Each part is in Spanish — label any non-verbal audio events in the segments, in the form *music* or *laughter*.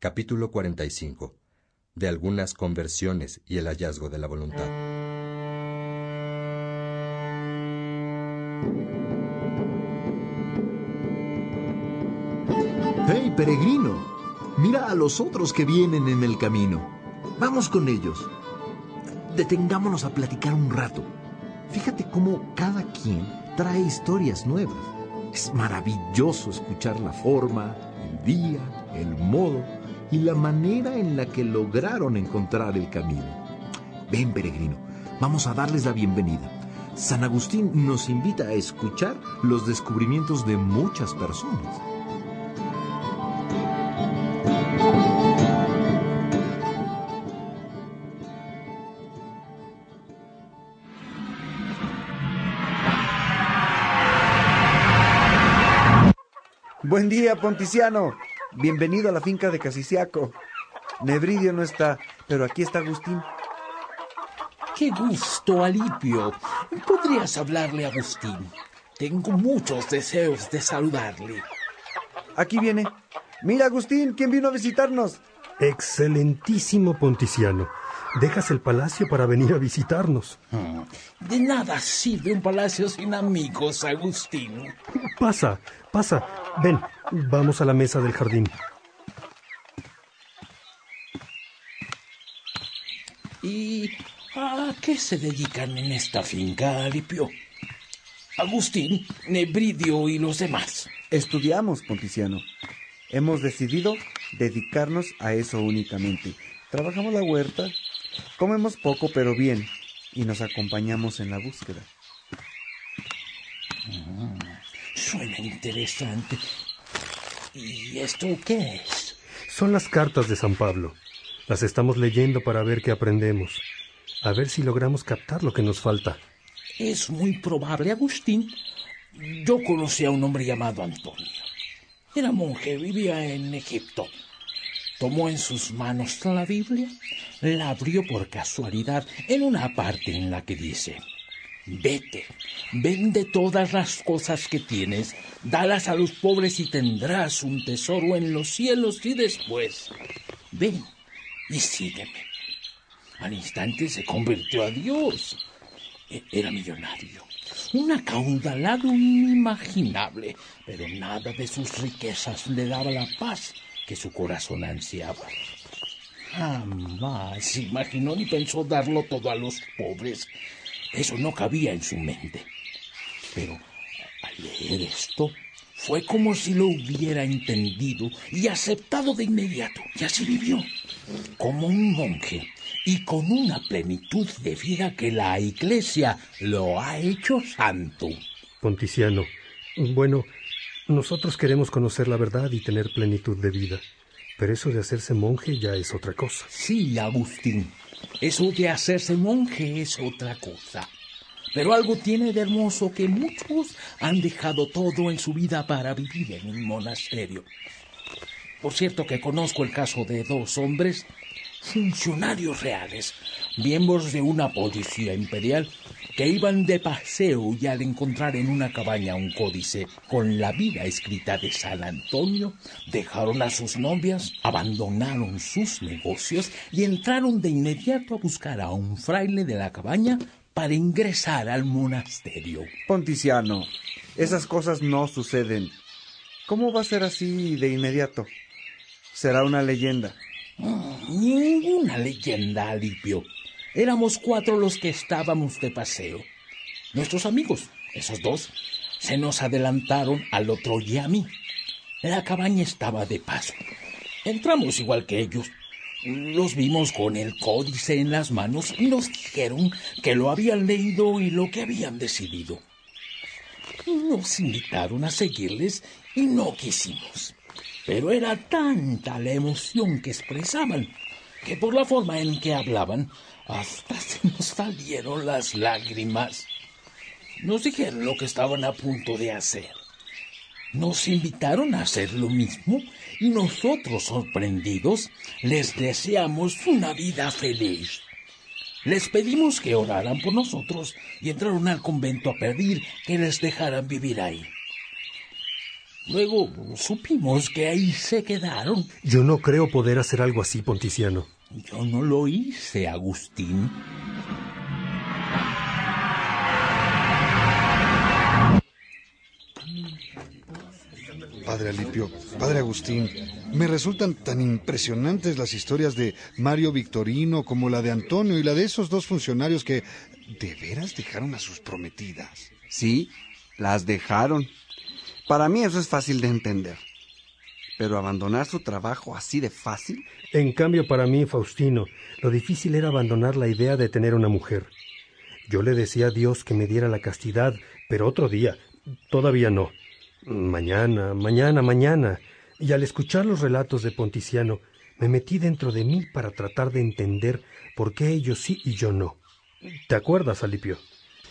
capítulo 45, de algunas conversiones y el hallazgo de la voluntad. ¡Hey, peregrino! Mira a los otros que vienen en el camino. Vamos con ellos. Detengámonos a platicar un rato. Fíjate cómo cada quien trae historias nuevas. Es maravilloso escuchar la forma, el día, el modo y la manera en la que lograron encontrar el camino. Ven, peregrino, vamos a darles la bienvenida. San Agustín nos invita a escuchar los descubrimientos de muchas personas. Buen día, Ponticiano. Bienvenido a la finca de Casiciaco. Nebridio no está, pero aquí está Agustín. Qué gusto, Alipio. ¿Podrías hablarle a Agustín? Tengo muchos deseos de saludarle. Aquí viene. Mira, Agustín, ¿quién vino a visitarnos? Excelentísimo Ponticiano. Dejas el palacio para venir a visitarnos. Hmm. De nada sirve un palacio sin amigos, Agustín. Pasa, pasa. Ven, vamos a la mesa del jardín. ¿Y a qué se dedican en esta finca, Alipio? Agustín, Nebridio y los demás. Estudiamos, Ponticiano. Hemos decidido dedicarnos a eso únicamente. Trabajamos la huerta, comemos poco pero bien y nos acompañamos en la búsqueda. Ah, suena interesante. ¿Y esto qué es? Son las cartas de San Pablo. Las estamos leyendo para ver qué aprendemos. A ver si logramos captar lo que nos falta. Es muy probable, Agustín. Yo conocí a un hombre llamado Antonio. Era monje, vivía en Egipto. Tomó en sus manos la Biblia, la abrió por casualidad en una parte en la que dice, Vete, vende todas las cosas que tienes, dalas a los pobres y tendrás un tesoro en los cielos y después, ven y sígueme. Al instante se convirtió a Dios. E-, era millonario, un acaudalado inimaginable, pero nada de sus riquezas le daba la paz que su corazón ansiaba. Jamás imaginó ni pensó darlo todo a los pobres. Eso no cabía en su mente. Pero al leer esto, fue como si lo hubiera entendido y aceptado de inmediato. Y así vivió, como un monje y con una plenitud de vida que la Iglesia lo ha hecho santo. Ponticiano, bueno, nosotros queremos conocer la verdad y tener plenitud de vida. Pero eso de hacerse monje ya es otra cosa. Sí, Agustín. Eso de hacerse monje es otra cosa. Pero algo tiene de hermoso que muchos han dejado todo en su vida para vivir en un monasterio. Por cierto que conozco el caso de dos hombres, funcionarios reales, miembros de una policía imperial, que iban de paseo y al encontrar en una cabaña un códice con la vida escrita de San Antonio, dejaron a sus novias, abandonaron sus negocios y entraron de inmediato a buscar a un fraile de la cabaña para ingresar al monasterio. Ponticiano, esas cosas no suceden. ¿Cómo va a ser así de inmediato? Será una leyenda. Mm, ninguna leyenda, Alipio. Éramos cuatro los que estábamos de paseo. Nuestros amigos, esos dos, se nos adelantaron al otro y a mí. La cabaña estaba de paso. Entramos igual que ellos. Los vimos con el códice en las manos y nos dijeron que lo habían leído y lo que habían decidido. Nos invitaron a seguirles y no quisimos. Pero era tanta la emoción que expresaban que por la forma en que hablaban hasta se nos salieron las lágrimas. Nos dijeron lo que estaban a punto de hacer. Nos invitaron a hacer lo mismo y nosotros, sorprendidos, les deseamos una vida feliz. Les pedimos que oraran por nosotros y entraron al convento a pedir que les dejaran vivir ahí. Luego supimos que ahí se quedaron. Yo no creo poder hacer algo así, Ponticiano. Yo no lo hice, Agustín. Padre Alipio, Padre Agustín, me resultan tan impresionantes las historias de Mario Victorino como la de Antonio y la de esos dos funcionarios que de veras dejaron a sus prometidas. Sí, las dejaron. Para mí eso es fácil de entender. Pero abandonar su trabajo así de fácil. En cambio, para mí, Faustino, lo difícil era abandonar la idea de tener una mujer. Yo le decía a Dios que me diera la castidad, pero otro día, todavía no. Mañana, mañana, mañana. Y al escuchar los relatos de Ponticiano, me metí dentro de mí para tratar de entender por qué ellos sí y yo no. ¿Te acuerdas, Alipio?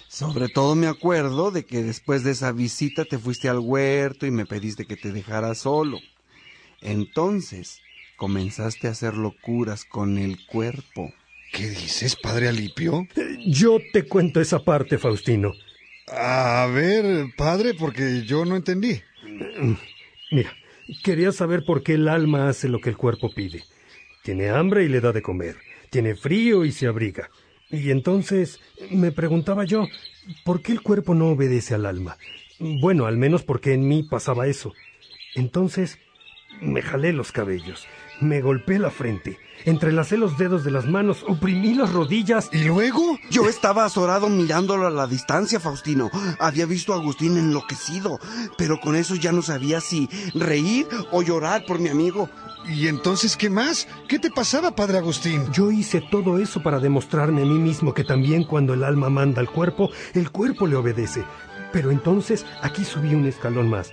Sobre todo me acuerdo de que después de esa visita te fuiste al huerto y me pediste que te dejara solo. Entonces comenzaste a hacer locuras con el cuerpo. ¿Qué dices, padre Alipio? Yo te cuento esa parte, Faustino. A ver, padre, porque yo no entendí. Mira, quería saber por qué el alma hace lo que el cuerpo pide. Tiene hambre y le da de comer. Tiene frío y se abriga. Y entonces me preguntaba yo, ¿por qué el cuerpo no obedece al alma? Bueno, al menos porque en mí pasaba eso. Entonces me jalé los cabellos, me golpeé la frente, entrelacé los dedos de las manos, oprimí las rodillas. ¿Y luego? Yo estaba azorado mirándolo a la distancia, Faustino. Había visto a Agustín enloquecido, pero con eso ya no sabía si reír o llorar por mi amigo. ¿Y entonces qué más? ¿Qué te pasaba, padre Agustín? Yo hice todo eso para demostrarme a mí mismo que también cuando el alma manda al cuerpo, el cuerpo le obedece. Pero entonces aquí subí un escalón más.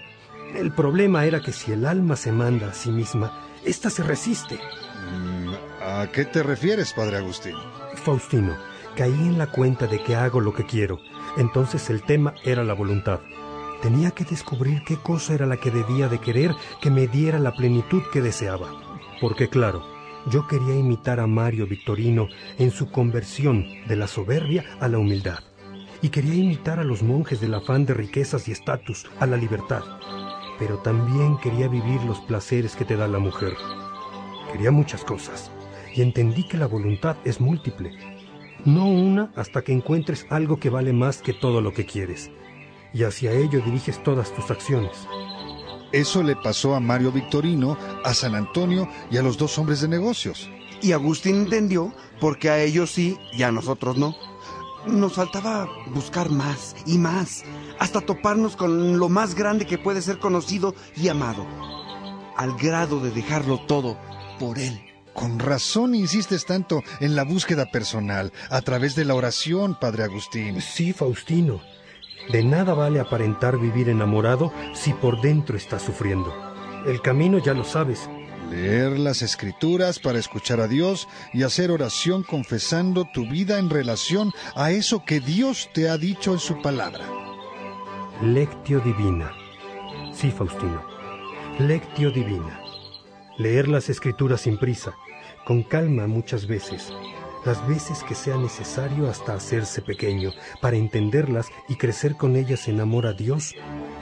El problema era que si el alma se manda a sí misma, ésta se resiste. ¿A qué te refieres, padre Agustín? Faustino, caí en la cuenta de que hago lo que quiero. Entonces el tema era la voluntad. Tenía que descubrir qué cosa era la que debía de querer que me diera la plenitud que deseaba. Porque claro, yo quería imitar a Mario Victorino en su conversión de la soberbia a la humildad. Y quería imitar a los monjes del afán de riquezas y estatus a la libertad. Pero también quería vivir los placeres que te da la mujer. Quería muchas cosas. Y entendí que la voluntad es múltiple. No una hasta que encuentres algo que vale más que todo lo que quieres y hacia ello diriges todas tus acciones. Eso le pasó a Mario Victorino, a San Antonio y a los dos hombres de negocios. Y Agustín entendió porque a ellos sí y a nosotros no. Nos faltaba buscar más y más, hasta toparnos con lo más grande que puede ser conocido y amado, al grado de dejarlo todo por él. Con razón insistes tanto en la búsqueda personal, a través de la oración, Padre Agustín. Sí, Faustino. De nada vale aparentar vivir enamorado si por dentro estás sufriendo. El camino ya lo sabes. Leer las escrituras para escuchar a Dios y hacer oración confesando tu vida en relación a eso que Dios te ha dicho en su palabra. Lectio divina. Sí, Faustino. Lectio divina. Leer las escrituras sin prisa, con calma muchas veces, las veces que sea necesario hasta hacerse pequeño, para entenderlas y crecer con ellas en amor a Dios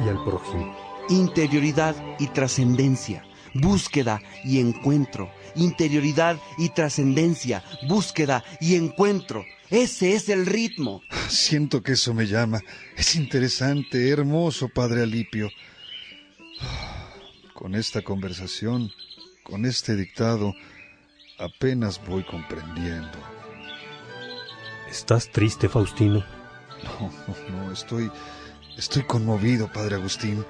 y al prójimo. Interioridad y trascendencia, búsqueda y encuentro. Interioridad y trascendencia, búsqueda y encuentro. Ese es el ritmo. *laughs* Siento que eso me llama. Es interesante, hermoso, Padre Alipio. Con esta conversación, con este dictado, apenas voy comprendiendo. ¿Estás triste, Faustino? No, no, no, estoy, estoy conmovido, Padre Agustín.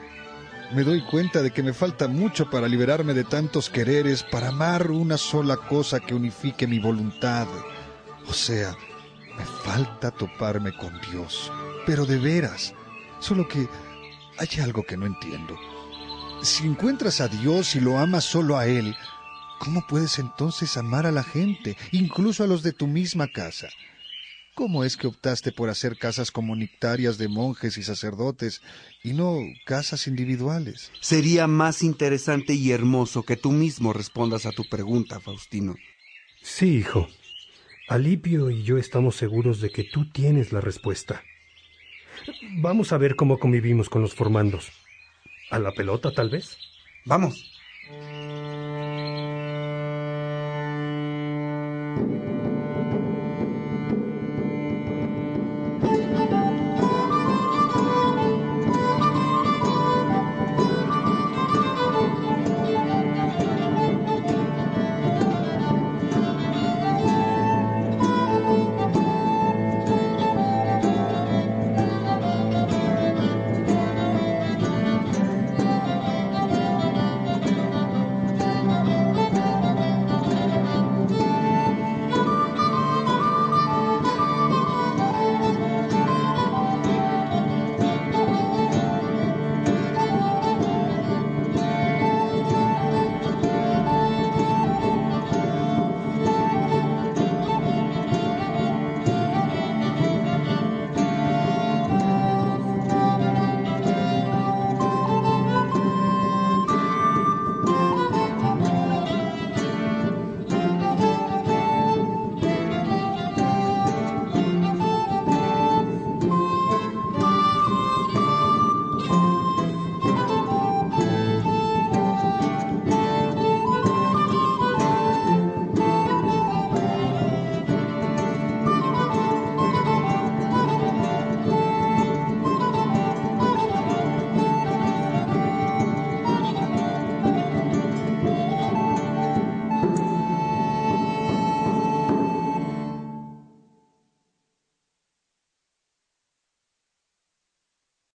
Me doy cuenta de que me falta mucho para liberarme de tantos quereres, para amar una sola cosa que unifique mi voluntad. O sea, me falta toparme con Dios. Pero de veras, solo que hay algo que no entiendo. Si encuentras a Dios y lo amas solo a Él, ¿cómo puedes entonces amar a la gente, incluso a los de tu misma casa? ¿Cómo es que optaste por hacer casas comunitarias de monjes y sacerdotes y no casas individuales? Sería más interesante y hermoso que tú mismo respondas a tu pregunta, Faustino. Sí, hijo. Alipio y yo estamos seguros de que tú tienes la respuesta. Vamos a ver cómo convivimos con los formandos. ¿A la pelota, tal vez? Vamos.